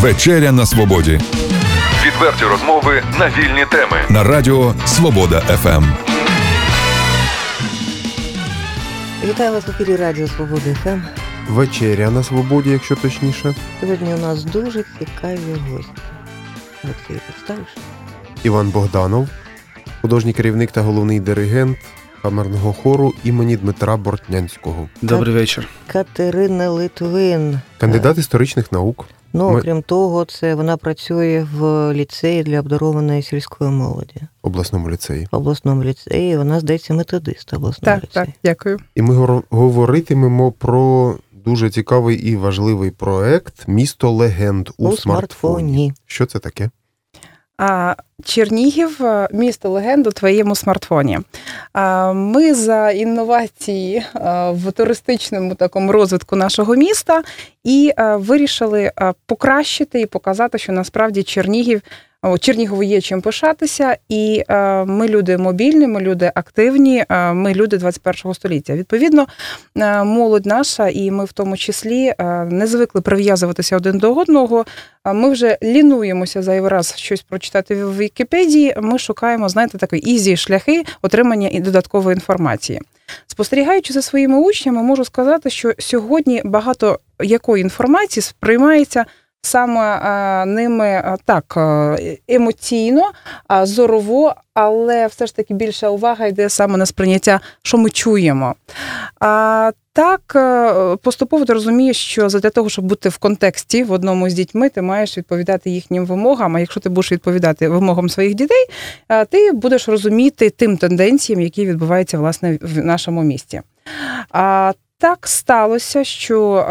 Вечеря на свободі. Відверті розмови на вільні теми. На радіо Свобода ФМ. Вітаю вас в ефірі Радіо Свобода ФМ. Вечеря на свободі, якщо точніше. Сьогодні у нас дуже цікаві гості. Олексій, представиш? Іван Богданов, художній керівник та головний диригент камерного хору імені Дмитра Бортнянського, Добрий вечір. Катерина Литвин. кандидат історичних наук. Ну, Ми- окрім того, це вона працює в ліцеї для обдарованої сільської молоді. обласному ліцеї. В обласному ліцеї. Вона, здається, методист обласного Так, ліцею. так, дякую. І ми говоритимемо про дуже цікавий і важливий проект Місто легенд у, У смартфоні. Що це таке? Чернігів, е, місто легенду твоєму смартфоні. Ми за інновації е, в туристичному такому розвитку нашого міста і е, вирішили покращити і показати, що насправді Чернігів. Чернігову є чим пишатися, і е, ми люди мобільні, ми люди активні, е, ми люди 21 століття. Відповідно, е, молодь наша, і ми в тому числі не звикли прив'язуватися один до одного. Ми вже лінуємося зайвий раз щось прочитати в Вікіпедії. Ми шукаємо, знаєте, такі easy шляхи отримання і додаткової інформації. Спостерігаючи за своїми учнями, можу сказати, що сьогодні багато якої інформації сприймається саме а, ними так е, емоційно, зорово, але все ж таки більша увага йде саме на сприйняття, що ми чуємо. А, так, е, поступово ти розумієш, що для того, щоб бути в контексті в одному з дітьми, ти маєш відповідати їхнім вимогам. А якщо ти будеш відповідати вимогам своїх дітей, е, ти будеш розуміти тим тенденціям, які відбуваються власне в нашому місті. А так сталося, що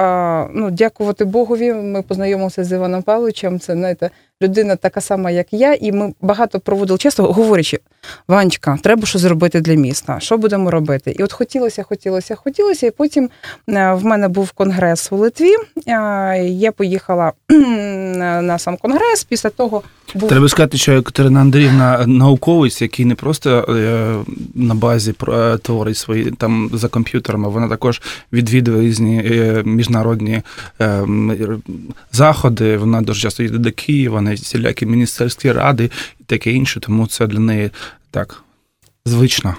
ну, дякувати Богові, ми познайомилися з Іваном Павловичем. Це знаєте, людина така сама, як я, і ми багато проводили часто говорячи: Ванечка, треба щось зробити для міста. Що будемо робити? І от хотілося, хотілося, хотілося. І потім в мене був конгрес у Литві. Я поїхала на сам конгрес. Після того був Треба сказати, що Катерина Андріївна науковець, який не просто е, на базі про- е, творить свої там за комп'ютерами, вона також відвідує різні е, міжнародні е, заходи. Вона дуже часто їде до Києва, на всілякі міністерські ради і таке інше, тому це для неї так звично.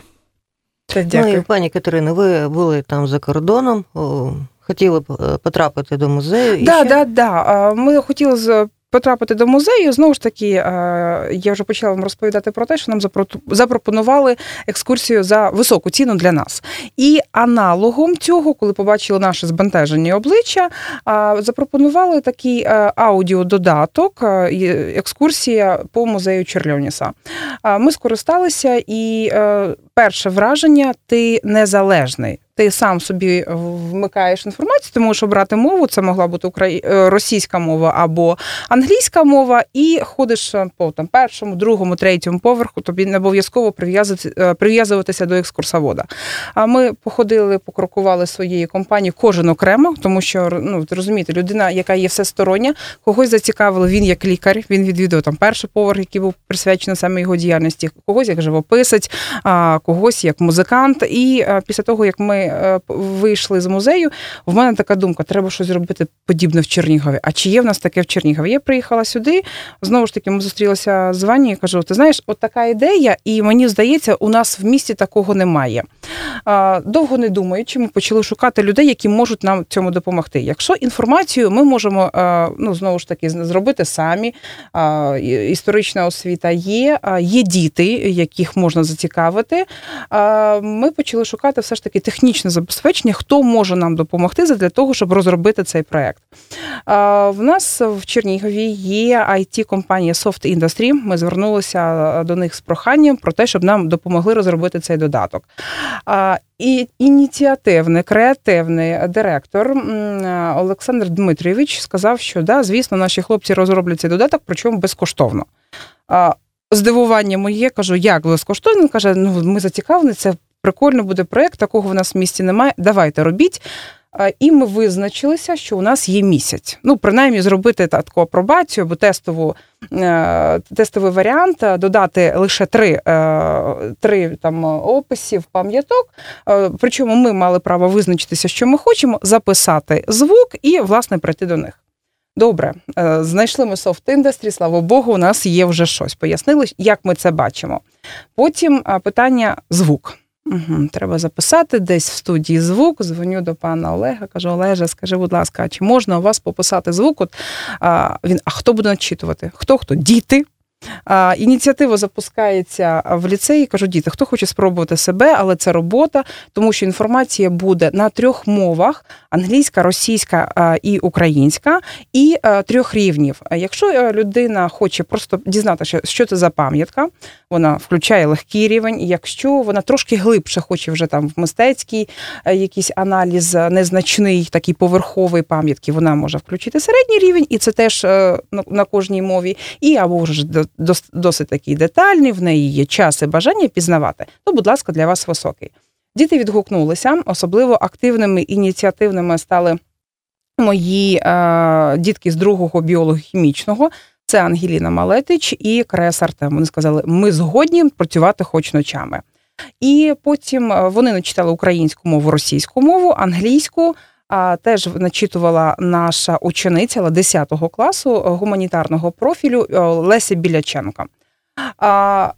Це Ну і пані Катерина, ви були там за кордоном, о, хотіли б потрапити до музею. і Да, да, да. Ми хотіли з- потрапити до музею. Знову ж таки, е, я вже почала вам розповідати про те, що нам запропонували екскурсію за високу ціну для нас. І аналогом цього, коли побачили наші збентежені обличчя, запропонували такий е, аудіододаток, е, екскурсія по музею Черльоніса. Ми скористалися, і перше враження ти незалежний. Ти сам собі вмикаєш інформацію, ти можеш обрати мову, це могла бути украї... е, російська мова або англійська мова, і ходиш е, по там першому, другому, третьому поверху. Тобі не обов'язково е, прив'язуватися до екскурсовода. А ми походили, покрокували своєю компанією, кожен окремо, тому що ну розумієте, людина, яка є всестороння, когось зацікавило. Він як лікар, він відвідував там перший поверх, який був присвячений саме його діяльності, когось як живописець, а когось як музикант. І е, після того, як ми е, вийшли з музею, в мене така думка: треба щось зробити подібне в Чернігові. А чи є в нас таке в Чернігові? Я приїхала сюди. Знову ж таки, ми зустрілися з Вані і кажу: ти знаєш, от така ідея, і мені здається, у нас в місті такого немає. Довго не думаючи, ми почали шукати людей, які можуть нам цьому допомогти. Якщо інформацію ми можемо е, ну знову ж таки зробити самі. Історична освіта є, є діти, яких можна зацікавити. Ми почали шукати все ж таки технічне забезпечення, хто може нам допомогти для того, щоб розробити цей проект. В нас в Чернігові є it компанія Soft Industry. Ми звернулися до них з проханням про те, щоб нам допомогли розробити цей додаток. І ініціативний, креативний директор Олександр Дмитрійович сказав, що да, звісно, наші хлопці розроблять цей додаток, причому безкоштовно. Здивування моє, кажу, як безкоштовно? Він каже, ну ми зацікавлені, це прикольно буде проєкт, такого в нас в місті немає. Давайте робіть. І ми визначилися, що у нас є місяць. Ну, принаймні, зробити таку апробацію або тестову, е, тестовий варіант, е, додати лише три, е, три там описів, пам'яток. Причому ми мали право визначитися, що ми хочемо, записати звук і, власне, прийти до них. Добре, знайшли ми софт індустрі, слава Богу, у нас є вже щось. Пояснили, як ми це бачимо. Потім питання звук. Угу, треба записати десь в студії звук. Дзвоню до пана Олега, кажу: Олеже, скажи, будь ласка, чи можна у вас пописати звук? От а, він, а хто буде начитувати? Хто хто? Діти. Ініціатива запускається в ліцеї. Кажу, діти, хто хоче спробувати себе, але це робота, тому що інформація буде на трьох мовах: англійська, російська і українська, і трьох рівнів. Якщо е, людина хоче просто дізнатися, що це за пам'ятка, вона включає легкий рівень. Якщо вона трошки глибше хоче вже там в мистецький е, якийсь аналіз е, незначний, такий поверховий пам'ятки, вона може включити середній рівень, і це теж на- кожній мові. І або вже досить такий детальний, в неї є час і бажання пізнавати, то, будь ласка, для вас високий. Діти відгукнулися, особливо активними ініціативними стали мої е, дітки з другого біолого-хімічного. Це Ангеліна Малетич і Крес Артем. Вони сказали, ми згодні працювати хоч ночами. І потім е, вони начитали українську мову, російську мову, англійську. А теж начитувала наша учениця 10 класу е, гуманітарного профілю е, Леся Біляченко. А,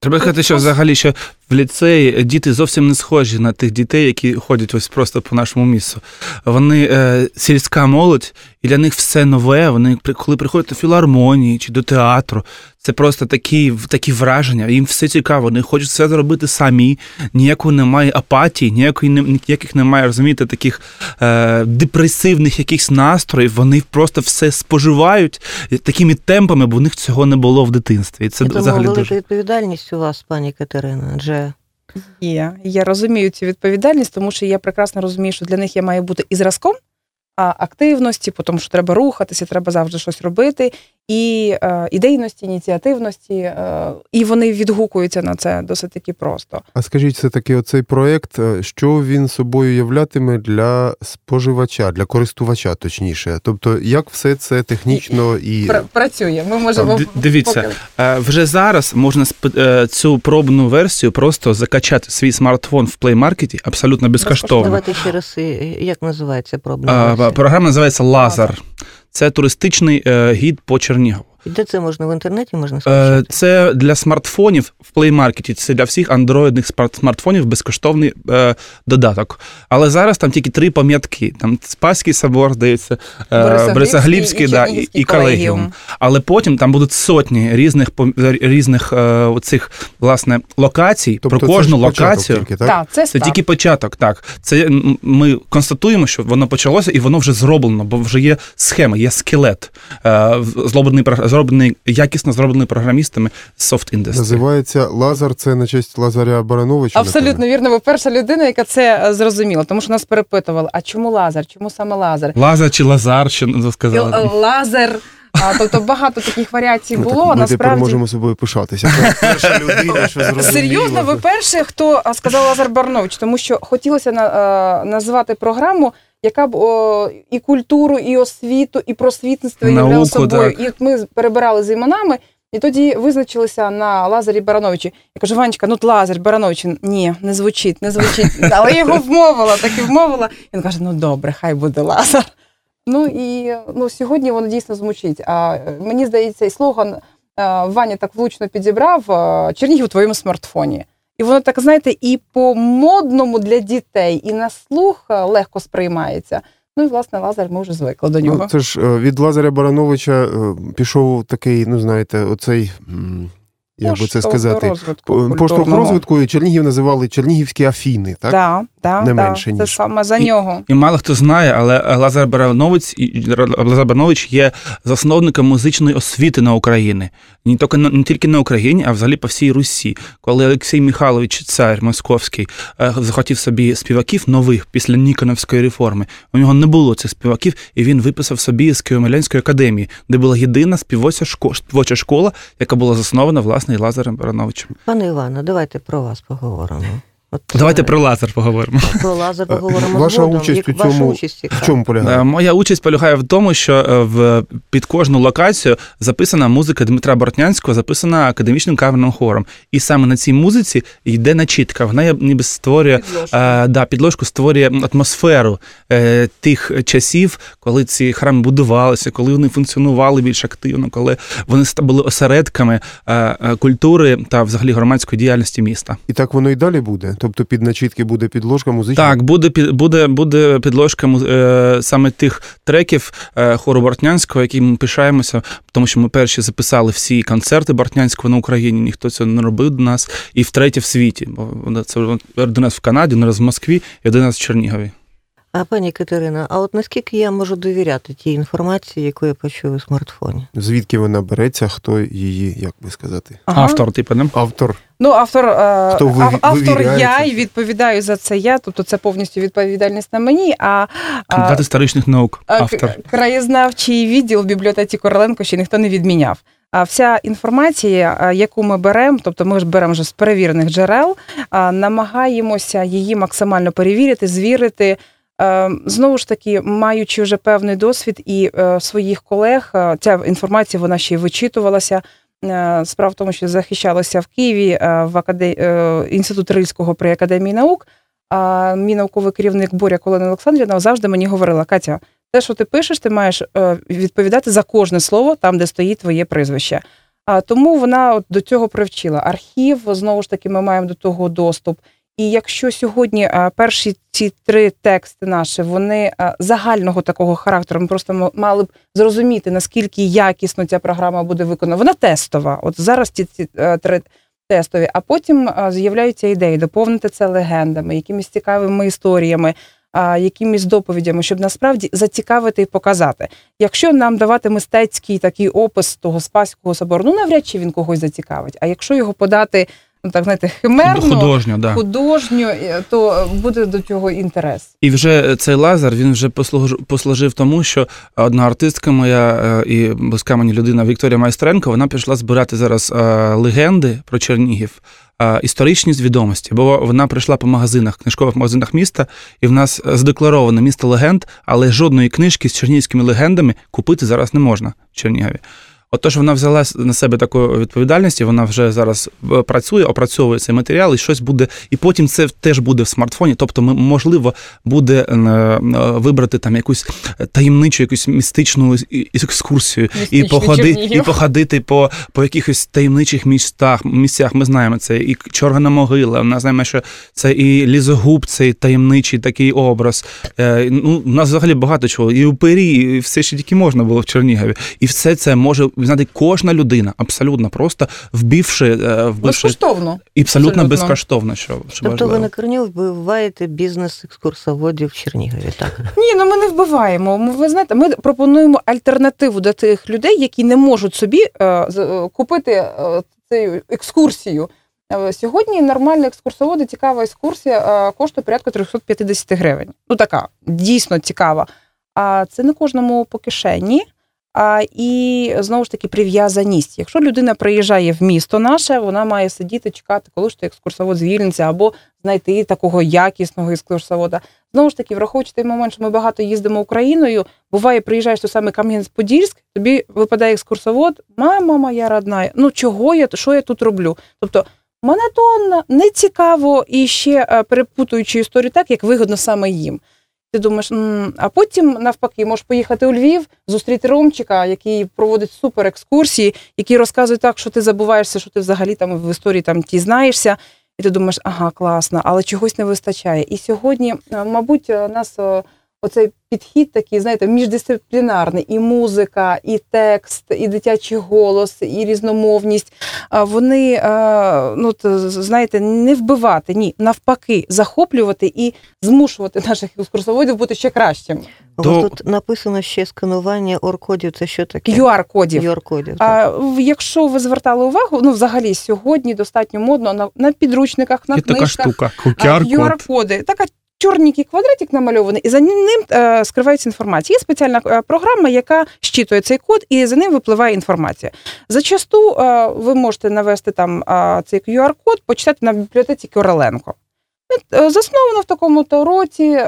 Треба сказати, що взагалі що в ліцеї діти зовсім не схожі на тих дітей, які ходять ось просто по нашому місту. Вони е, сільська молодь, і для них все нове. Вони коли приходять до філармонії чи до театру, це просто такі, такі враження. Їм все цікаво, вони хочуть все зробити самі. Ніякої немає апатії, ніякої не- ніяких немає, розумієте, таких е, депресивних якихось настроїв. Вони просто все споживають такими темпами, бо в них цього не було в дитинстві. І це Я думаю, взагалі велика дуже. відповідальність у вас, пані Катерина, адже Є. Я розумію цю відповідальність, тому що я прекрасно розумію, що для них я маю бути і зразком а, активності, тому що треба рухатися, треба завжди щось робити, і е, ідейності, ініціативності, е, і вони відгукуються на це досить таки просто. А скажіть, все таки оцей проект, е, що він собою являтиме для споживача, для користувача, точніше. Тобто, як все це технічно і Пр- працює. Ми можемо Д- дивіться, поки- Е, Вже зараз можна сп- е, цю пробну версію просто закачати свій смартфон в Play Market абсолютно безкоштовно. давайте ще раз, як називається пробна версія? Програма називається Лазар. Це туристичний е, гід по Чернігову. І Де це можна в інтернеті можна Е, скачати? Це для смартфонів в Play Market, Це для всіх андроїдних смартфонів безкоштовний е, додаток. Але зараз там тільки три пам'ятки: там Спаський собор, здається, е, Борисоглібський да, і, і колегіум. Але потім там будуть сотні різних різних е, оцих власне локацій. тобто Про кожну початок локацію. тільки, так? Так, це, Це тільки початок, так. Це ми констатуємо, що воно почалося і воно вже зроблено, бо вже є схема, є скелет, е, зроблений, про- зроблений якісно зроблений програмістами Soft Industry. Називається Лазар, це на честь Лазаря Барановича. Абсолютно вірно. Ви перша людина, яка це е, зрозуміла, тому що нас перепитували: а чому лазер? Чому саме лазер? Лазар чи Лазар, що сказали. е, Лазер. А, тобто багато таких варіацій Ми, було. так, ми тепер можемо собою пишатися. Перша людина, що зрозуміла. серйозно, ви перший, хто сказав Лазар Барнович, тому що хотілося на, е, назвати програму, яка б о, і культуру, і освіту, і просвітництво Науку, являла собою. так. І ми перебирали з іменами. І тоді визначилися на Лазарі Барановичі. Я кажу, Ванечка, ну Лазар Баранович, ні, не звучить, не звучить. Але я його вмовила, так і вмовила. Він каже: ну добре, хай буде Лазар. Ну і ну, сьогодні воно дійсно звучить. А мені здається, і слоган Ваня так влучно підібрав Чернігів у твоєму смартфоні. І воно так, знаєте, і по модному для дітей, і на слух е, легко сприймається. Ну і власне Лазар, ми вже звикли до нього. Ну, це ж е, від Лазаря Барановича е, пішов такий, ну знаєте, оцей, як би це сказати, поштовх розвитку і Чернігів називали Чернігівські Афіни, так? Да, да, Не да, менше, Це саме за І- нього. І мало хто знає, але Лазар Баранович, і- Лазар Баранович є засновником музичної освіти на Україні. Не тільки, на- не тільки на Україні, а взагалі по всій Русі. Коли Олексій Михайлович, цар московський, е, захотів собі співаків нових після Ніконовської реформи, у нього не було цих співаків, і він виписав собі з Києво-Могилянської академії, де була єдина співоча школа, співоча школа, яка була заснована власне і Лазарем Барановичем. Пане Іване, давайте про вас поговоримо. От, Давайте е, про лазер поговоримо. про лазер поговоримо Ваша згодом. участь Як у ваша цьому участь? В чому полягає? Е, Моя участь полягає в тому, що е, в під кожну локацію записана музика Дмитра Бортнянського, записана академічним камерним хором. І саме на цій музиці йде начітка. Вона ніби створює е, да, підложку, створює атмосферу е, тих часів, коли ці храми будувалися, коли вони функціонували більш активно, коли вони ста- були осередками е, е, культури та взагалі громадської діяльності міста. І так воно і далі буде. Тобто під начітки буде підложка музична. Так, буде буде, буде підложка е, саме тих треків е, хору Бортнянського, які ми пишаємося, тому що ми перші записали всі концерти Бортнянського на Україні. Ніхто цього не робив до нас, і втретє в світі. Бо це один раз в Канаді, один раз в Москві і один раз в Чернігові. А пані Катерина, а от наскільки я можу довіряти тій інформації, яку я почую у смартфоні? Звідки вона береться, хто її, як би сказати, Ага. Автор, типу, не? автор. Ну, автор, е, Хто ви- автор я і відповідаю за це я, тобто це повністю відповідальність на мені. А, Кандидат історичних наук. Автор. краєзнавчий відділ в бібліотеці Короленко ще ніхто не відміняв. А вся інформація, яку ми беремо, тобто ми ж беремо вже з перевірених джерел, намагаємося її максимально перевірити, звірити. Е, Знову ж таки, маючи вже певний досвід і е, своїх колег, е, ця інформація вона ще й вичитувалася. Справа в тому, що захищалася в Києві в акаде... е, інститут Рильського при академії наук. А мій науковий керівник Боря Колена Олександрівна завжди мені говорила: Катя, те, що ти пишеш, ти маєш відповідати за кожне слово там, де стоїть твоє прізвище. А тому вона от до цього привчила. Архів знову ж таки, ми маємо до того доступ. І якщо сьогодні е, перші ці три тексти наші вони е, загального такого характеру, ми просто мали б зрозуміти, наскільки якісно ця програма буде виконана. Вона тестова. От зараз ці, ці е, три тестові, а потім з'являються ідеї доповнити це легендами, якимись цікавими історіями, якимись доповідями, щоб насправді зацікавити і показати. Якщо нам давати мистецький такий опис того Спаського собору, ну навряд чи він когось зацікавить. А якщо його подати, ну так знаєте, химерно, Художньо, да. художньо, то буде до цього інтерес. І вже цей лазер він вже послуж- послужив тому, що одна артистка моя е, і близька мені людина Вікторія Майстренко, вона пішла збирати зараз е, легенди про Чернігів. е, Історичні відомості, бо вона прийшла по магазинах, книжкових магазинах міста, і в нас задекларовано місто легенд, але жодної книжки з чернігівськими легендами купити зараз не можна в Чернігові. Отож, вона взяла на себе таку відповідальність, і вона вже зараз е, працює, опрацьовує цей матеріал, і щось буде, і потім це теж буде в смартфоні. Тобто, ми, можливо, буде е, е, вибрати там якусь таємничу, якусь містичну екскурсію, і походити, Чернігів. і походити по, по якихось таємничих містах. Місцях ми знаємо це і Чоргана могила. Ми знаємо, що це і лізогуб, цей таємничий такий образ. Ну, у нас взагалі багато чого. І упирі, і все, що тільки можна було в Чернігові. І все це може знати кожна людина, абсолютно просто вбивши, е, вбивши Безкоштовно. і абсолютно, абсолютно. безкоштовно. Що, що Тобто ви важливо. на корню вбиваєте бізнес екскурсоводів в Чернігові, так? Ні, ну ми не вбиваємо. Ми, Ви знаєте, ми пропонуємо альтернативу для тих людей, які не можуть собі е, з- е, купити е, цю екскурсію. Сьогодні нормальна екскурсоводи, цікава екскурсія е, коштує порядку 350 гривень. Ну така дійсно цікава. А це не кожному по кишені. І знову ж таки прив'язаність. Якщо людина приїжджає в місто наше, вона має сидіти, чекати, коли ж той екскурсовод звільниться, або знайти такого якісного екскурсовода. Знову ж таки, враховуючи той момент, що ми багато їздимо Україною, буває, приїжджаєш до саме Кам'янець-Подільськ, тобі випадає екскурсовод, мама моя родна, ну чого я, що я тут роблю? Тобто монотонно, нецікаво і ще е, перепутуючи історію так, як вигодно саме їм. Ти думаєш, «М, а потім навпаки, можеш поїхати у Львів, зустріти Ромчика, який проводить супер екскурсії, який розказує так, що ти забуваєшся, що ти взагалі там в історії там ті знаєшся. І ти думаєш, ага, класно, але чогось не вистачає. І сьогодні, мабуть, е, нас е, оцей підхід такий, знаєте, міждисциплінарний, і музика, і текст, і дитячий голос, і різномовність. Вони, ну знаєте, не вбивати, ні, навпаки, захоплювати і змушувати наших екскурсоводів бути ще кращими. То- тут написано ще сканування оркодів. Це що таке? QR-кодів. QR-кодів. так. А якщо ви звертали увагу, ну взагалі сьогодні достатньо модно на, на підручниках, на Є така штука. QR-код. QR-коди. Така чорненький квадратик намальований, і за ним е, скривається інформація. Є спеціальна е, програма, яка щитує цей код, і за ним випливає інформація. Зачасту е, ви можете навести там цей QR-код, почитати на бібліотеці Короленко. Е, Засновано в такому-то році,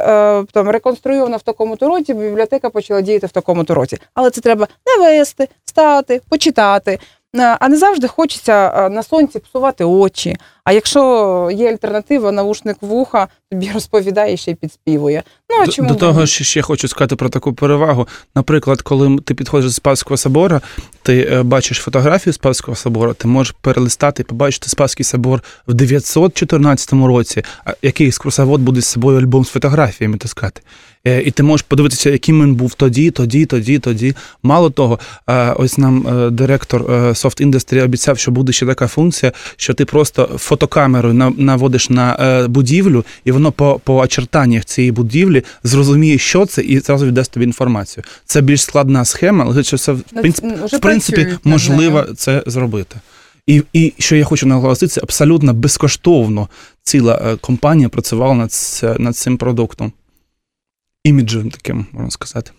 там реконструйовано в такому-то році, бібліотека почала діяти в такому-то році. Але це треба навести, стати, почитати. Е, А не завжди хочеться е, на сонці псувати очі. А якщо є альтернатива, навушник вуха, тобі розповідає ще й підспівує. Ну а До, чому до б того ж ще хочу сказати про таку перевагу. Наприклад, коли ти підходиш з Спасського собору, ти е, бачиш фотографію Спасського собору, ти можеш перелистати і побачити Спасський собор в 914 році, який екскурсовод буде з собою альбом з фотографіями таскати. Е, І ти можеш подивитися, яким він був тоді, тоді, тоді, тоді. Мало того, е, ось нам е, директор Soft Industry обіцяв, що буде ще така функція, що ти просто фотокамерою наводиш на будівлю, і воно по, по очертаннях цієї будівлі зрозуміє, що це, і зразу віддасть тобі інформацію. Це більш складна схема, але це в Ну, принципі, в принципі можливо це зробити. І, і що я хочу наголосити, це абсолютно безкоштовно ціла компанія працювала над, над цим продуктом. Іміджем таким, можна сказати.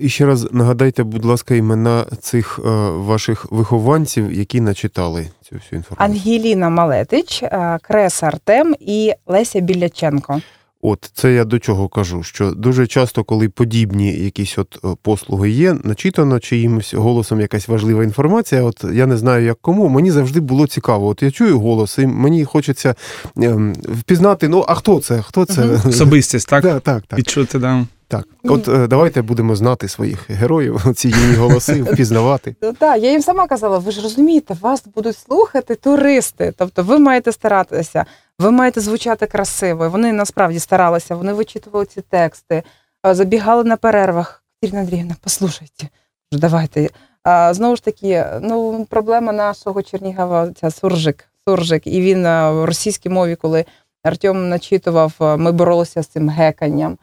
І ще раз нагадайте, будь ласка, імена цих е, ваших вихованців, які начитали цю всю інформацію. Ангеліна Малетич, е, Крес Артем і Леся Біляченко. От це я до чого кажу, що дуже часто, коли подібні якісь от е, послуги є, начитано чиїмось голосом якась важлива інформація. От я не знаю, як кому. Мені завжди було цікаво. От я чую голос, і мені хочеться ем, впізнати. Ну а хто це? Хто це? Особистість, так? Так, так, так. Відчути, да. так. От е, давайте будемо знати своїх героїв, ці юні голоси, впізнавати. Ну, так, я їм сама казала, ви ж розумієте, вас будуть слухати туристи. Тобто ви маєте старатися, ви маєте звучати красиво. Вони насправді старалися, вони вичитували ці тексти, забігали на перервах. Катерина Андріївна, послухайте, давайте. А, знову ж таки, ну, проблема нашого Чернігова ця суржик. суржик. І він в російській мові, коли Артем начитував, ми боролися з цим геканням.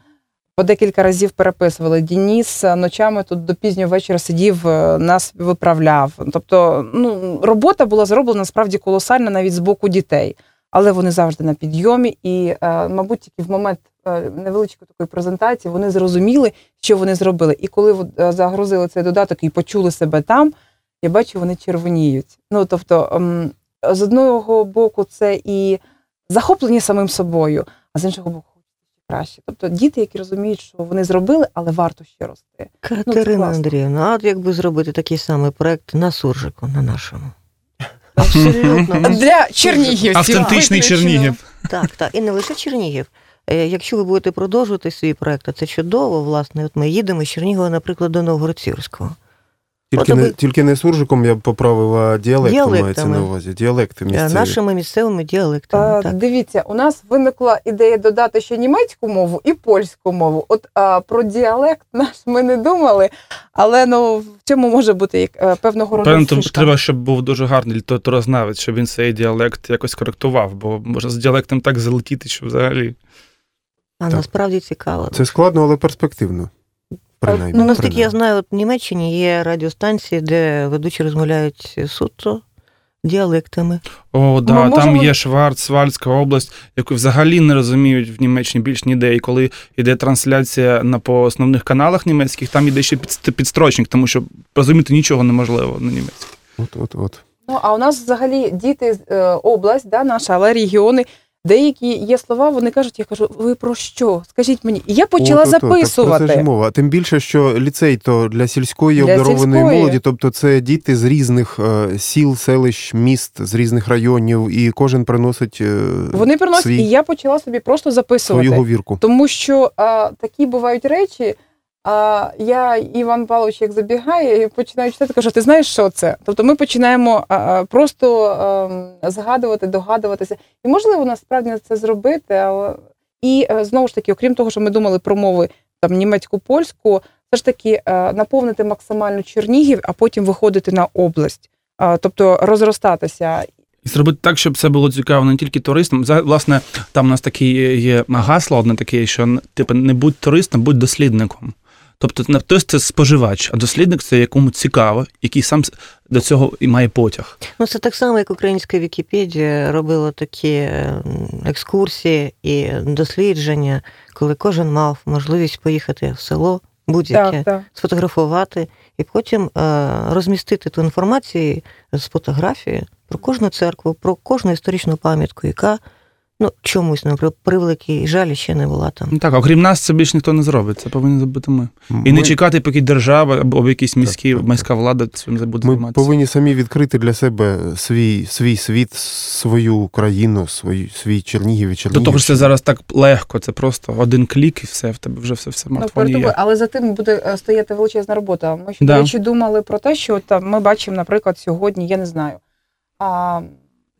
По декілька разів переписували. Дініс ночами тут до пізнього вечора сидів, е, нас виправляв. Тобто, ну, робота була зроблена насправді колосальна навіть з боку дітей, але вони завжди на підйомі. І, е, мабуть, тільки в момент е, невеличкої такої презентації вони зрозуміли, що вони зробили. І коли е, загрузили цей додаток і почули себе там, я бачу, вони червоніють. Ну тобто, ем, з одного боку, це і захоплення самим собою, а з іншого боку, краще. Тобто діти, які розуміють, що вони зробили, але варто ще рости. Катерина класно. Андріївна, а от якби зробити такий самий проект на суржику, на нашому. Абсолютно. Для чернігівців. Автентичний. Чернігів. Так, так. І не лише Чернігів. Е, Якщо ви будете продовжувати свій проект, а це чудово, власне, от ми їдемо з Чернігова, наприклад, до Новгород-Сіверського. Тільки От не аби- тільки не суржиком, я б поправив, а діалектом мається на увазі. Діалекти Е, місцеві. Нашими місцевими діалектами. А, Так. Дивіться, у нас виникла ідея додати ще німецьку мову і польську мову. От а, про діалект наш ми не думали, але ну в цьому може бути як е, певного роду Певно, треба, щоб був дуже гарний літературознавець, щоб він цей діалект якось коректував, бо може з діалектом так залетіти, що взагалі. А Так. насправді цікаво. Це складно, але перспективно. Принаймні. Ну, наскільки я знаю, от в Німеччині є радіостанції, де ведучі розмовляють суто діалектами. О, да, Ми там можемо- є Шварцвальдська область, яку взагалі не розуміють в Німеччині більш ніде. І коли йде трансляція на по основних каналах німецьких, там йде ще під, підстрочник, тому що розуміти нічого неможливо на німецькій. От, от, от. Ну а у нас взагалі діти е, область, да, наша, але регіони. Деякі є слова, вони кажуть, я кажу, ви про що? Скажіть мені. І я почала от, так записувати. Про це ж мова. Тим більше, що ліцей то для сільської Для обдарованої сільської. молоді, тобто це діти з різних е, сіл, селищ, міст, з різних районів, і кожен приносить е, Вони приносять, свій, і я почала собі просто записувати. свою говірку. Тому що а, такі бувають речі. А я Іван Павлович як забігає і починаю читати, кажу, ти знаєш, що це? Тобто ми починаємо просто а, згадувати, догадуватися. І можливо насправді це зробити, але і е, знову ж таки, окрім того, що ми думали про мови там німецьку, польську, все ж таки е, наповнити максимально Чернігів, а потім виходити на область. Тобто розростатися. І зробити так, щоб це було цікаво не тільки туристам. Власне, там у нас таке є гасло одне таке, що типу, не будь туристом, будь дослідником. Тобто не турист це споживач, а дослідник це якому цікаво, який сам до цього і має потяг. Ну, це так само, як українська Вікіпедія робила такі екскурсії і дослідження, коли кожен мав можливість поїхати в село будь-яке, Так, так. сфотографувати і потім е, розмістити ту інформацію з фотографії про кожну церкву, про кожну історичну пам'ятку, яка Ну, чомусь, на превеликий жаль, ще не була там. Ну так, окрім нас, це більш ніхто не зробить. Це повинні зробити ми. І не чекати, поки держава або якісь міські так, так. міська влада цим буде Ми повинні самі відкрити для себе свій, свій світ, свою країну, свій, свій Чернігів і До того ж, це зараз так легко. Це просто один клік і все в тебе вже все в Ну, смартфоні є. але за тим буде е, стояти величезна робота. Ми ще, Да. речі, думали про те, що от, там, ми бачимо, наприклад, сьогодні, я не знаю, а,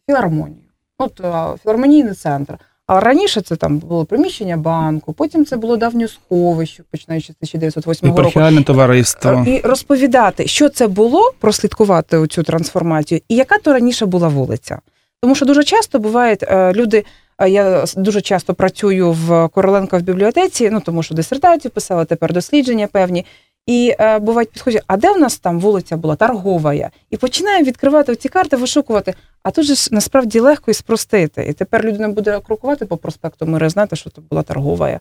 філармонію. От а, філармонійний центр. А раніше це там було приміщення банку, потім це було давнє сховище, починаючи з 1908 року. Єпархіальне товариство. І розповідати, що це було, прослідкувати цю трансформацію, і яка то раніше була вулиця. Тому що дуже часто бувають е, люди. е, Я дуже часто працюю в Короленка в бібліотеці, ну тому що дисертацію писала, тепер дослідження певні. І е, бувають підходять, а де в нас там вулиця була торговая? І починаємо відкривати ці карти, вишукувати. А тут же насправді легко і спростити. І тепер людина буде крокувати по проспекту мира, знати, що це була торговая.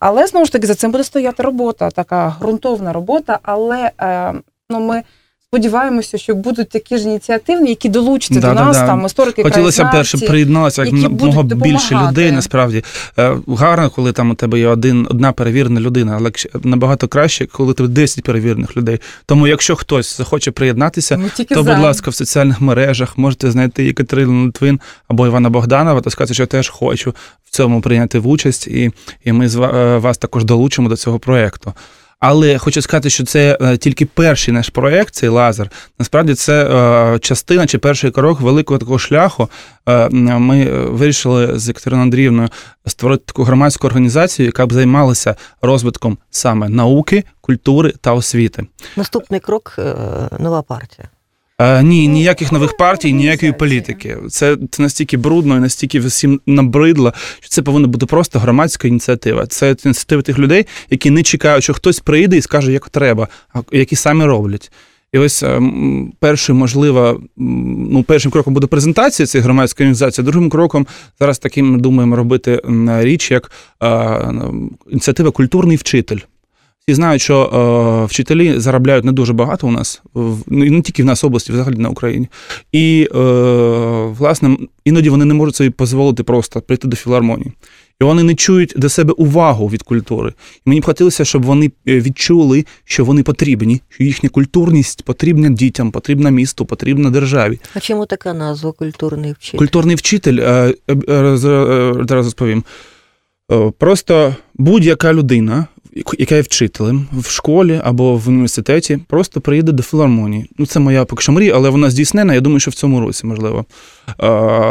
Але знову ж таки за цим буде стояти робота, така ґрунтовна робота. Але е, ну, ми сподіваємося, що будуть такі ж ініціативні, які долучаться Да, до нас, да. там історики, Хотілося б перше приєдналося як які більше людей. Насправді Е, гарно, коли там у тебе є один одна перевірена людина, але набагато краще, коли тебе 10 перевірених людей. Тому, якщо хтось захоче приєднатися, то, за. будь ласка, в соціальних мережах можете знайти Екатерину Литвин або Івана Богданова та сказати, що я теж хочу в цьому прийняти в участь, і, і ми з е, вас також долучимо до цього проєкту. Але хочу сказати, що це е, тільки перший наш проект, цей лазер. Насправді це е, частина чи перший крок великого такого шляху. Е, Ми вирішили з Екатериною Андріївною створити таку громадську організацію, яка б займалася розвитком саме науки, культури та освіти. Наступний крок нова партія. Е, ні, ніяких нових партій, ніякої політики. Це, це настільки брудно і настільки всім набридло, що це повинна бути просто громадська ініціатива. Це ініціатива тих людей, які не чекають, що хтось прийде і скаже, як треба, а які самі роблять. І ось ем, першою, можливо, ну, першим кроком буде презентація цієї громадської організації, а другим кроком зараз таким думаємо робити річ, як е, ініціатива Культурний вчитель. Всі знають, що е, вчителі заробляють не дуже багато у нас, в, ну, не тільки в нас області, взагалі на Україні. І, е, власне, іноді вони не можуть собі дозволити просто прийти до філармонії. І вони не чують до себе увагу від культури. І мені б хотілося, щоб вони е, відчули, що вони потрібні, що їхня культурність потрібна дітям, потрібна місту, потрібна державі. А чому така назва культурний вчитель? Культурний вчитель, е, е, е, е, зараз розповім. Просто будь-яка людина, яка є вчителем в школі або в університеті, просто приїде до філармонії. Ну, це моя поки що мрія, але вона здійснена, я думаю, що в цьому році, можливо.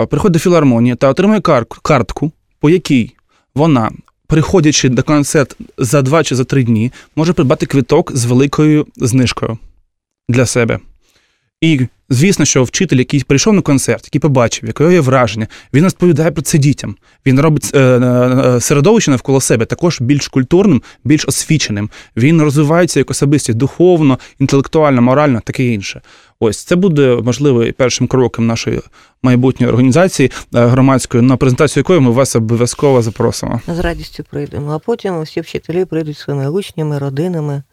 Приходить до філармонії та отримує картку, по якій вона, приходячи до концерт за два чи за три дні, може придбати квиток з великою знижкою для себе. І звісно, що вчитель, який прийшов на концерт, який побачив, яке є враження, він розповідає про це дітям. Він робить е, е, середовище навколо себе також більш культурним, більш освіченим. Він розвивається як особистість духовно, інтелектуально, морально, таке інше. Ось це буде можливо першим кроком нашої майбутньої організації е, громадської, на презентацію якої ми вас обов'язково запросимо. З радістю прийдемо. А потім всі вчителі прийдуть своїми учнями, родинами.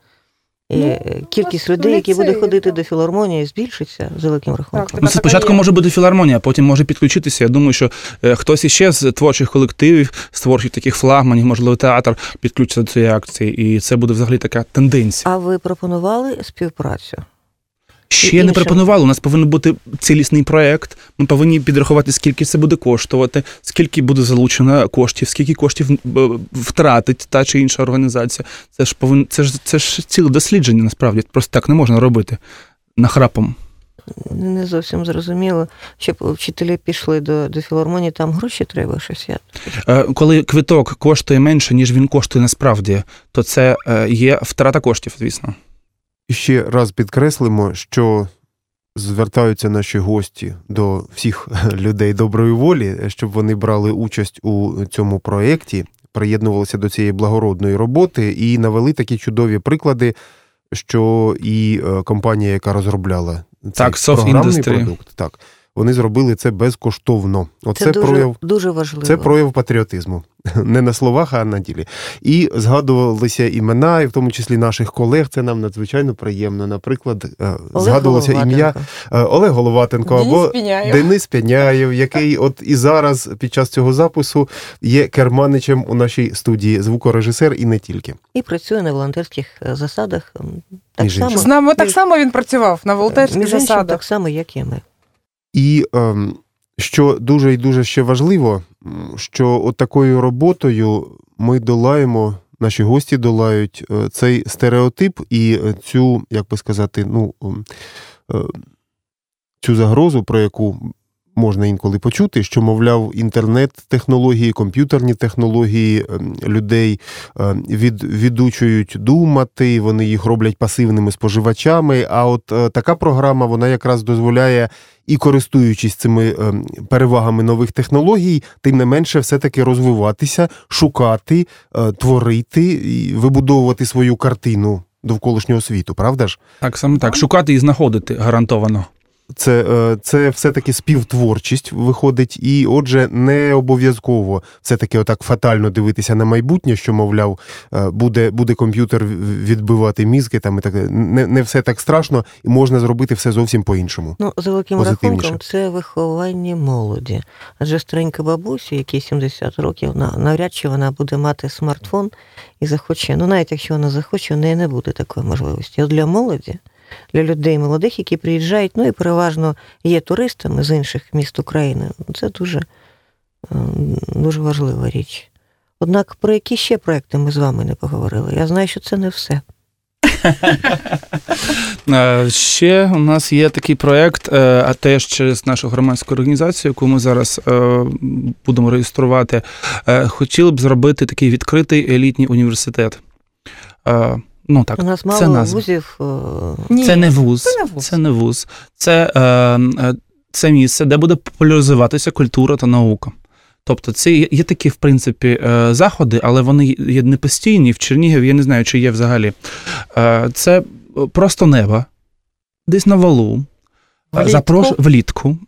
І Ну, е, кількість людей, які буде ходити так. до філармонії, збільшиться з великим рахунком. Так, Ну, така спочатку є. може бути філармонія, потім може підключитися. Я думаю, що е, хтось іще з творчих колективів, з творчих таких флагманів, можливо, театр підключиться до цієї акції, і це буде взагалі така тенденція. А ви пропонували співпрацю? Ще іншим. не пропонували. У нас повинен бути цілісний проект. Ми повинні підрахувати, скільки це буде коштувати, скільки буде залучено коштів, скільки коштів е, втратить та чи інша організація. Це ж повин... це ж це ж ціле дослідження. Насправді просто так не можна робити нахрапом. Не зовсім зрозуміло, щоб вчителі пішли до, до філармонії, там гроші треба щось. Я... Е, Коли квиток коштує менше, ніж він коштує насправді, то це е, є втрата коштів, звісно. І ще раз підкреслимо, що звертаються наші гості до всіх людей доброї волі, щоб вони брали участь у цьому проєкті, приєднувалися до цієї благородної роботи і навели такі чудові приклади, що і е, компанія, яка розробляла цей Так, програмний продукт, так, вони зробили це безкоштовно. Оце Це дуже, прояв дуже важливо. це прояв патріотизму. не на словах, а на ділі. І згадувалися імена, і в тому числі наших колег. Це нам надзвичайно приємно. Наприклад, е, Олег згадувалося ім'я Головатенко. е, Олег Головатенко Денис або Піняєв. Денис Пяняєв, який от і зараз під час цього запису є керманичем у нашій студії, звукорежисер і не тільки. І працює на волонтерських е, засадах. Так само, З нами так само він працював на волонтерських засадах. так само, як і ми. І ем, що дуже і дуже ще важливо, що от такою роботою ми долаємо, наші гості долають е, цей стереотип і цю, як би сказати, ну, ем, е, цю загрозу, про яку можна інколи почути, що, мовляв, інтернет-технології, комп'ютерні технології ем, людей е, від, відучують думати, вони їх роблять пасивними споживачами. А от е, така програма вона якраз дозволяє і користуючись цими ем, перевагами нових технологій, тим не менше, все-таки розвиватися, шукати, е, творити і вибудовувати свою картину довколишнього світу, правда ж? Так, саме так. Шукати і знаходити гарантовано. Це, е, це все-таки співтворчість виходить, і отже, не обов'язково все-таки отак фатально дивитися на майбутнє, що, мовляв, е, буде, буде комп'ютер відбивати мізки, там і так не, не все так страшно, і можна зробити все зовсім по-іншому. Ну, за великим рахунком, це виховання молоді. Адже старенька бабусі, якій 70 років, на- навряд чи вона буде мати смартфон і захоче. Ну, навіть якщо вона захоче, у неї не буде такої можливості. От для молоді, для людей молодих, які приїжджають, ну і переважно є туристами з інших міст України, це дуже, е, дуже важлива річ. Однак про які ще проекти ми з вами не поговорили? Я знаю, що це не все. Е, Ще у нас є такий проєкт, е, а теж через нашу громадську організацію, яку ми зараз будемо реєструвати. Хотіли б зробити такий відкритий елітній університет. Ну так, У нас це мало назва. вузів. е, Ні, Це не вуз. це не вуз. Це не вуз. Це, е, е, це місце, де буде популяризуватися культура та наука. Тобто, це є, є такі, в принципі, е, заходи, але вони є не постійні. В Чернігові я не знаю, чи є взагалі. Е, це просто небо, десь на валу, Влітку. Запрош... влітку,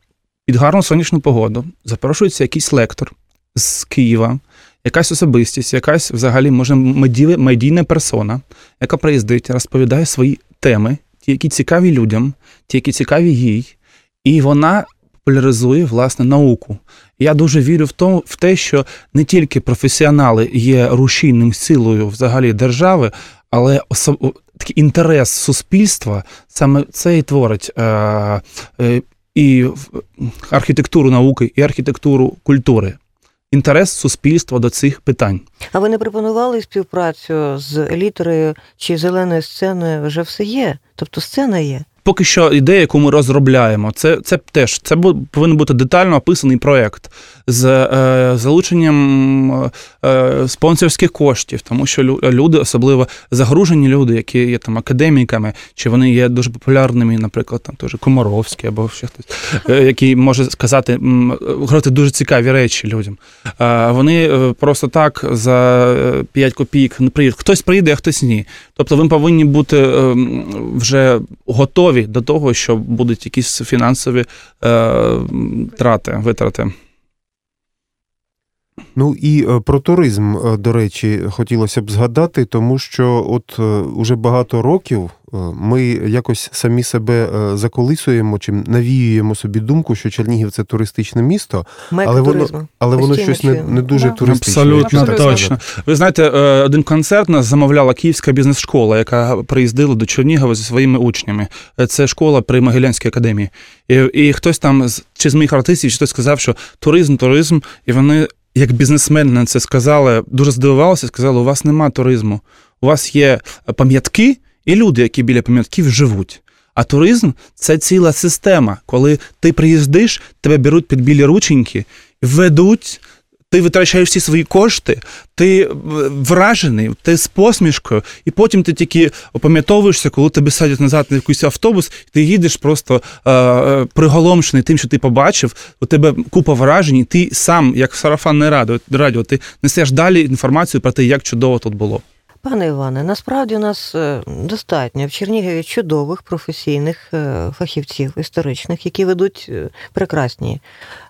під гарну сонячну погоду. Запрошується якийсь лектор з Києва, якась особистість, якась взагалі, може, медійна, персона, яка приїздить, розповідає свої теми, ті, які цікаві людям, ті, які цікаві їй, і вона популяризує власне науку. Я дуже вірю в тому, в те, що не тільки професіонали є рушійним силою взагалі держави, але осо... такий інтерес суспільства саме це і творить е... Е... і архітектуру науки, і архітектуру культури. Інтерес суспільства до цих питань. А ви не пропонували співпрацю з літерою чи зеленою сценою? Вже все є. Тобто сцена є. Поки що ідея, яку ми розробляємо, це, це теж це повинен бути детально описаний проєкт з е, залученням е, спонсорських коштів, тому що лю- люди, особливо загружені люди, які є там академіками, чи вони є дуже популярними, наприклад, там теж Комаровський або ще хтось, е, який може сказати, говорити дуже цікаві речі людям. Е, Вони е, просто так за е, 5 копійок не приїдуть. Хтось прийде, а хтось ні. Тобто ви повинні бути вже готові до того, що будуть якісь фінансові е, трати, витрати. Ну і е, про туризм, е, до речі, хотілося б згадати, тому що от е, уже багато років ми якось самі себе заколисуємо чи навіюємо собі думку, що Чернігів це туристичне місто, Мека але воно, туризму. але воно Постійно щось не, не дуже Да. туристичне. Абсолютно точно. Ви знаєте, один концерт нас замовляла Київська бізнес-школа, яка приїздила до Чернігова зі своїми учнями. Це школа при Могилянській академії. І, і хтось там чи з моїх артистів, чи хтось сказав, що туризм, туризм, і вони. Як бізнесмени на це сказали, дуже здивувалися, сказали, у вас нема туризму. У вас є пам'ятки і люди, які біля пам'ятків живуть. А туризм це ціла система. Коли ти приїздиш, тебе беруть під білі рученьки, ведуть, ти витрачаєш всі свої кошти, ти е, вражений, ти з посмішкою, і потім ти тільки опам'ятовуєшся, коли тебе садять назад на якийсь автобус, і ти їдеш просто е, е, приголомшений тим, що ти побачив, у тебе купа вражень, і ти сам, як сарафанне радіо, радіо, ти несеш далі інформацію про те, як чудово тут було. Пане Іване, насправді у нас е, достатньо в Чернігові чудових професійних е, фахівців історичних, які ведуть е, прекрасні.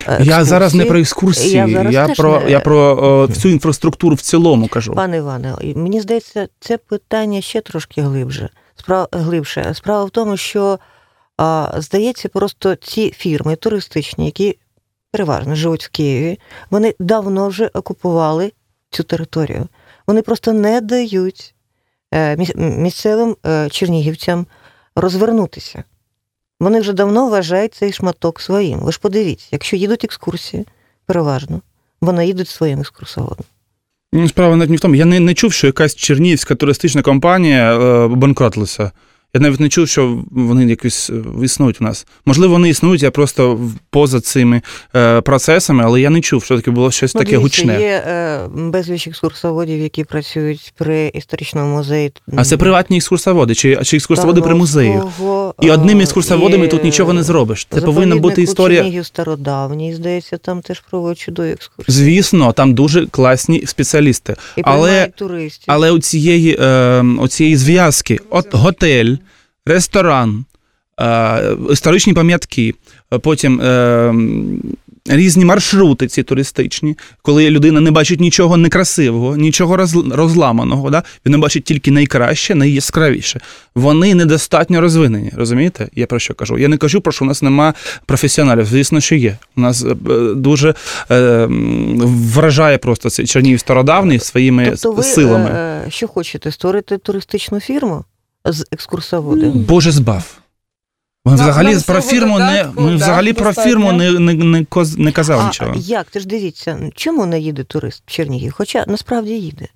е, Я зараз не про екскурсії, Я я, зараз теж про, не- я про о, всю інфраструктуру в цілому кажу. Пане Іване, мені здається, це питання ще трошки глибше. Справа глибше. Справа в тому, що а, здається, просто ці фірми туристичні, які переважно живуть в Києві, вони давно вже окупували цю територію. Вони просто не дають е, місцевим е, чернігівцям розвернутися. Вони вже давно вважають цей шматок своїм. Ви ж подивіться, якщо їдуть екскурсії, переважно, вони їдуть своїм екскурсоводом. Ну, Справа навіть не в тому. Я не, не чув, що якась чернігівська туристична компанія е, банкротилася. Я навіть не чув, що вони якось е, існують у нас. Можливо, вони існують, я просто поза цими е, процесами, але я не чув, що таке було щось Ну, таке дивіться, гучне. Є е, безліч екскурсоводів, які працюють при історичному музеї. А це приватні екскурсоводи, чи, чи екскурсоводи при музеї. І одними е, екскурсоводами і тут нічого не зробиш. Це повинна бути історія. Чернігів стародавній, здається, там теж проводять чудові екскурсії. Звісно, там дуже класні спеціалісти. І але- туристів. Але у цієї, е, у цієї зв'язки, от готель, ресторан, е, історичні пам'ятки, е, потім е, різні маршрути ці туристичні, коли людина не бачить нічого некрасивого, нічого роз, розламаного, да? він бачить тільки найкраще, найяскравіше. Вони недостатньо розвинені, розумієте? Я про що кажу? Я не кажу, про що у нас нема професіоналів. Звісно, що є. У нас дуже е, вражає просто цей Чернігів стародавний своїми тобто ви силами. е, що хочете, створити туристичну фірму з екскурсоводом? Боже збав. Ми взагалі про фірму не ми да, взагалі про фірму не, не, не, коз- не казав а, нічого. як? Ти ж дивіться, чому не їде турист в Чернігів? Хоча насправді їде.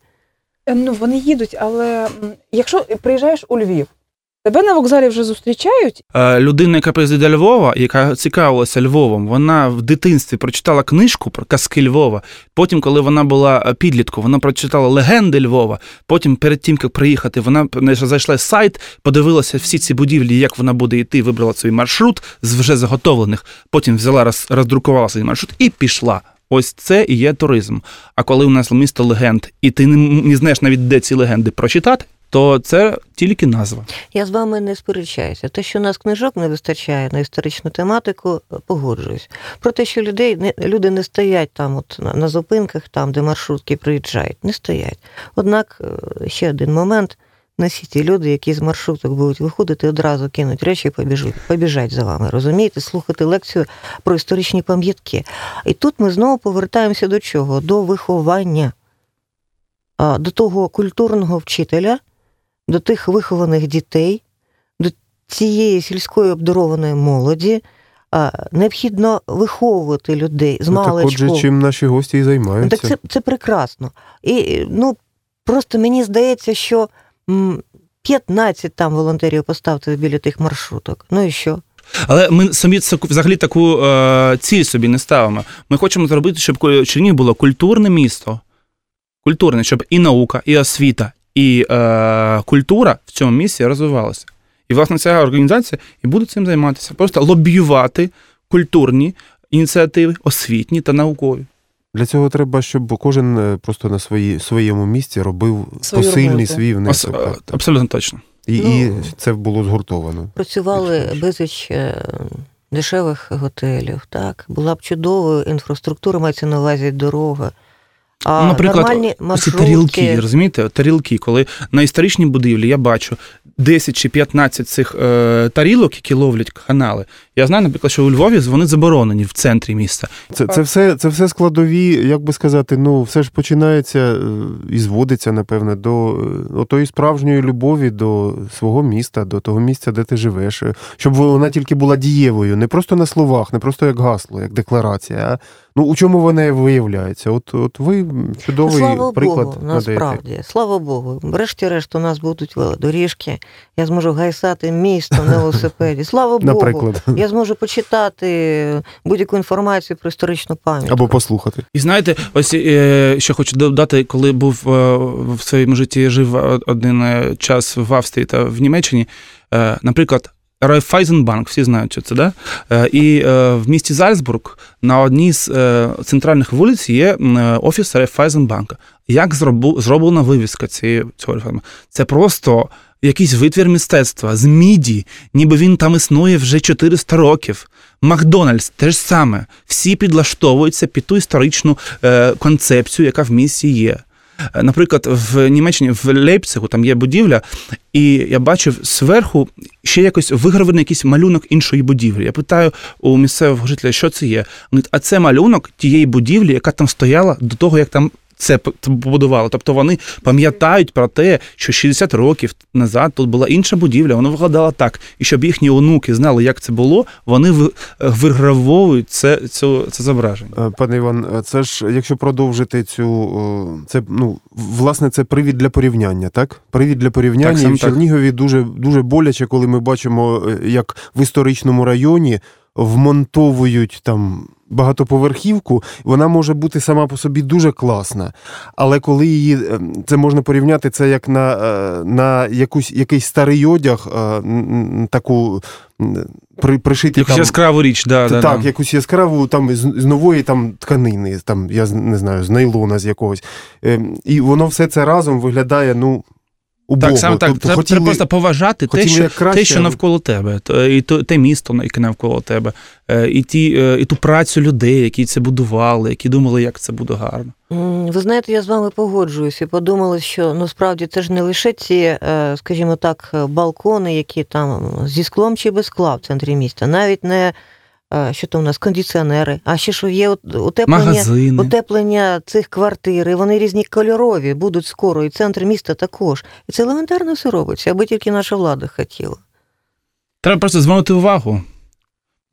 Е, Ну, вони їдуть, але якщо приїжджаєш у Львів, тебе на вокзалі вже зустрічають, Е, Людина, яка приїздить до Львова, яка цікавилася Львовом, вона в дитинстві прочитала книжку про казки Львова. Потім, коли вона була е, підлітком, вона прочитала легенди Львова. Потім, перед тим, як приїхати, вона зайшла в сайт, подивилася всі ці будівлі, як вона буде йти, вибрала свій маршрут з вже заготовлених. Потім взяла, роз, роздрукувала свій маршрут і пішла. Ось це і є туризм. А коли у нас місто легенд, і ти не, не знаєш навіть, де ці легенди прочитати, то це тільки назва. Я з вами не сперечаюся. Те, що у нас книжок не вистачає на історичну тематику, погоджуюсь. Про те, що людей не люди не стоять там, от на, на зупинках, там, де маршрутки приїжджають, не стоять. Однак е, ще один момент. Не всі ті люди, які з маршруток будуть виходити, одразу кинуть речі і побіжуть, побіжать за вами. Розумієте, слухати лекцію про історичні пам'ятки. І тут ми знову повертаємося до чого? До виховання, до того культурного вчителя, до тих вихованих дітей, до цієї сільської обдарованої молоді. А, Необхідно виховувати людей з Ну, так отже, чим наші гості і займаються. так це, це прекрасно. І ну, просто мені здається, що 15 там волонтерів поставити біля тих маршруток. Ну і що? Але ми самі це взагалі таку е, ціль собі не ставимо. Ми хочемо зробити, щоб Чернігів було культурне місто. Культурне, щоб і наука, і освіта, і е, культура в цьому місці розвивалася. І, власне, ця організація і буде цим займатися. Просто лобіювати культурні ініціативи, освітні та наукові. Для цього треба, щоб кожен е, просто на свої, своєму місці робив Свою посильний роботу. свій внесок. е, так, так. абсолютно точно. І, Ну, і це було згуртовано. Працювали безліч е, дешевих готелів, так? Була б чудова інфраструктура, мається на увазі дорога. А Ну, наприклад, нормальні Ці маршрутки, тарілки, розумієте? Тарілки, коли на історичній будівлі я бачу 10 чи 15 цих е, тарілок, які ловлять канали. Я знаю, наприклад, що у Львові вони заборонені в центрі міста. Це, це, все, це все складові, як би сказати, ну, все ж починається е, і зводиться, напевне, до е, тої справжньої любові до свого міста, до того місця, де ти живеш. Е, Щоб вона тільки була дієвою, не просто на словах, не просто як гасло, як декларація, а ну, у чому вона виявляється. От, от ви чудовий Слава приклад Богу, надаєте. насправді, слава Богу. Врешті-решт, у нас будуть велодоріжки, я зможу гайсати місто на велосипеді. Слава Богу. Наприклад. Я зможу почитати будь-яку інформацію про історичну пам'ять. Або послухати. І знаєте, ось е, ще хочу додати, коли був е, в своєму житті жив один е, час в Австрії та в Німеччині. Е, наприклад, Райфайзенбанк, всі знають, що це, да? Е, І е, в місті Зальцбург на одній з е, центральних вулиць є офіс Райфайзенбанка. Як зроблена вивіска цієї цього Райфайзенбанка? Це просто якийсь витвір мистецтва з міді, ніби він там існує вже 400 років. Макдональдс те ж саме. Всі підлаштовуються під ту історичну концепцію, яка в місті є. Е, Наприклад, в Німеччині, в Лейпцигу, там є будівля, і я бачив зверху ще якось вигравлений якийсь малюнок іншої будівлі. Я питаю у місцевого жителя, що це є. Вони, а це малюнок тієї будівлі, яка там стояла до того, як там це побудували. Тобто вони пам'ятають про те, що 60 років назад тут була інша будівля, вона виглядала так. І щоб їхні онуки знали, як це було, вони ви- вигравовують це, це, це зображення. Е, Пане Іван, е, це ж якщо продовжити цю це ну власне це привід для порівняння, так? Привід для порівняння Так, і в так. Дуже дуже боляче, коли ми бачимо, е, як в історичному районі вмонтовують там багатоповерхівку, вона може бути сама по собі дуже класна. Але коли її е, це можна порівняти, це як на, е, на якусь якийсь старий одяг, е, таку при, пришити Якусь там, яскраву річ, да, да, так, да. якусь яскраву там з, з нової там тканини, там я не знаю, з нейлона з якогось. Ем, і воно все це разом виглядає, ну, убого. Так, саме так. Тобто Треба, хотіли- просто поважати те, що, краще, те, що навколо тебе, то- і то, те місто, яке навколо тебе, е, і, ті, е, і ту працю людей, які це будували, які думали, як це буде гарно. Ви знаєте, я з вами погоджуюсь і подумала, що ну справді це ж не лише ці, е, скажімо так, балкони, які там зі склом чи без скла в центрі міста, навіть не що там у нас кондиціонери, а ще що є утеплення. Магазини. Утеплення цих квартир, і вони різні кольорові будуть скоро, і центр міста також. І це елементарно все робиться, аби тільки наша влада хотіла. Треба просто звернути увагу.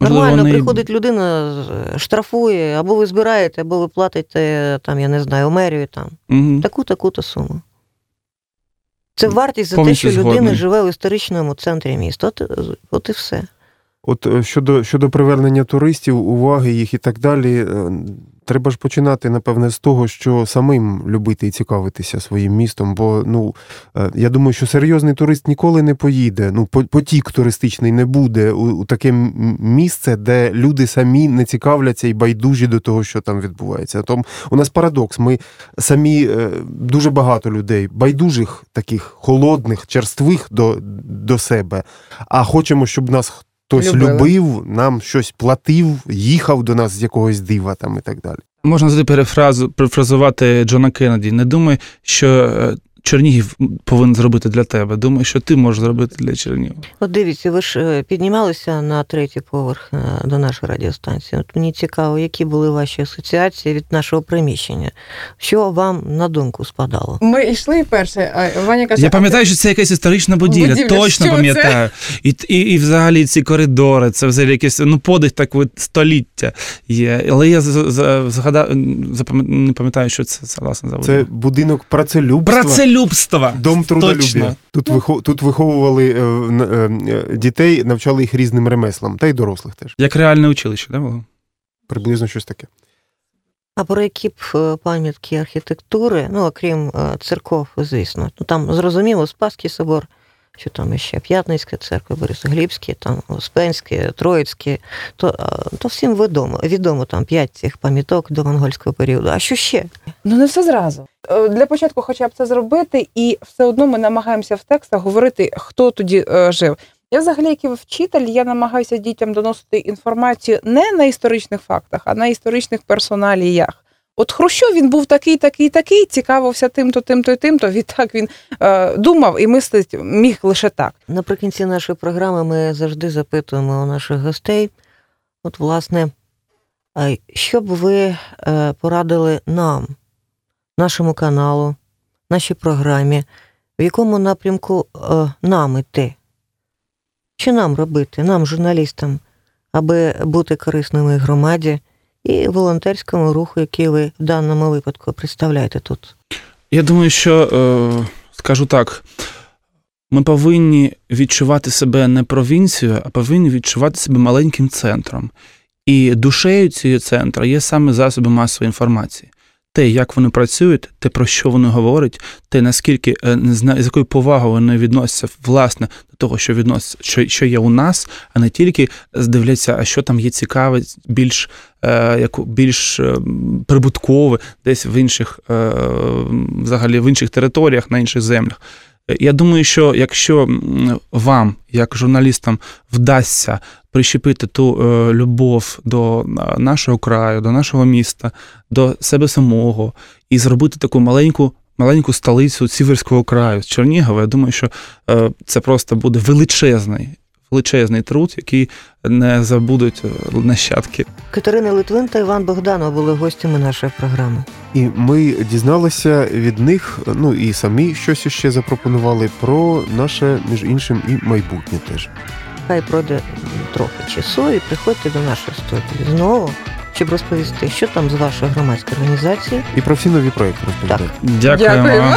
Можливо, Нормально вони- приходить людина, штрафує, або ви збираєте, або ви платите там, я не знаю, мерію там. Мгм. таку таку-то суму. Це вартість за те, що людина живе в історичному центрі міста. От, от і все. От е, щодо, щодо привернення туристів, уваги їх і так далі, е, треба ж починати, напевне, з того, що самим любити і цікавитися своїм містом. Бо ну е, я думаю, що серйозний турист ніколи не поїде. Ну, потік туристичний не буде у, у таке місце, де люди самі не цікавляться і байдужі до того, що там відбувається. Тому у нас парадокс. Ми самі дуже багато людей, байдужих, таких холодних, черствих до, до себе, а хочемо, щоб нас. Хтось Любили. любив, нам щось платив, їхав до нас з якогось дива там і так далі. Можна завжди перефразу, перефразувати Джона Кеннеді. Не думай, що е, Чернігів повинен зробити для тебе. Думай, що ти можеш зробити для Чернігова. От дивіться, ви ж е, піднімалися на третій поверх е, до нашої радіостанції. От мені цікаво, які були ваші асоціації від нашого приміщення. Що вам на думку спадало? Ми йшли перше, а Ваня каже, Я пам'ятаю, що це якась історична будівля, Будівля, точно що пам'ятаю. І, і, і взагалі ці коридори, це взагалі якесь ну, подих такого століття є. Але я згадав, запам- не пам'ятаю, що це, це власне за Це будинок працелюбства. Працелюбства. Дом трудолюбія. Точно. Тут, вихов... тут виховували е, е, е, дітей, навчали їх різним ремеслам, та й дорослих теж. Як реальне училище, да, було? Приблизно щось таке. А про які б е, пам'ятки архітектури, ну окрім е, церков, звісно. Ну там зрозуміло, Спасський собор, що там ще П'ятницька церква, Борисоглібський, там Успенське, Троїцьке, то, е, то всім відомо. Відомо там п'ять цих пам'яток до монгольського періоду. А що ще? Ну, не все зразу. Е, Для початку, хоча б це зробити, і все одно ми намагаємося в текстах говорити, хто тоді е, жив. Я взагалі, як і вчитель, я намагаюся дітям доносити інформацію не на історичних фактах, а на історичних персоналіях. От Хрущов він був такий, такий, такий, цікавився тим-то, тим-то і тим-то. Відтак він е, думав і мислить міг лише так. Наприкінці нашої програми ми завжди запитуємо у наших гостей, от, власне, що б ви е, порадили нам, нашому каналу, нашій програмі, в якому напрямку е, нам іти? Що нам робити, нам, журналістам, аби бути корисними громаді і волонтерському руху, який ви в даному випадку представляєте тут? Я думаю, що е, скажу так. Ми повинні відчувати себе не провінцією, а повинні відчувати себе маленьким центром. І душею цього центру є саме засоби масової інформації. Те, як вони працюють, те, про що вони говорять, те, наскільки е, з якою повагою вони відносяться власне до того, що відносяться, що, що є у нас, а не тільки здивляться, а що там є цікаве, більш е, як більш е, прибуткове, десь в інших взагалі в інших територіях, на інших землях. Я думаю, що якщо вам, як журналістам, вдасться прищепити ту е, любов до е, нашого краю, до нашого міста, до себе самого і зробити таку маленьку. Маленьку столицю Сіверського краю з Чернігова, я думаю, що е, це просто буде величезний, величезний труд, який не забудуть е, нащадки. Катерина Литвин та Іван Богданов були гостями нашої програми. І ми дізналися від них, ну і самі щось ще запропонували про наше, між іншим, і майбутнє теж. Хай пройде трохи часу і приходьте до нашої студії знову, щоб розповісти, що там з вашої громадської організації. І про всі нові проекти розповідати. Дякуємо. Дякуємо.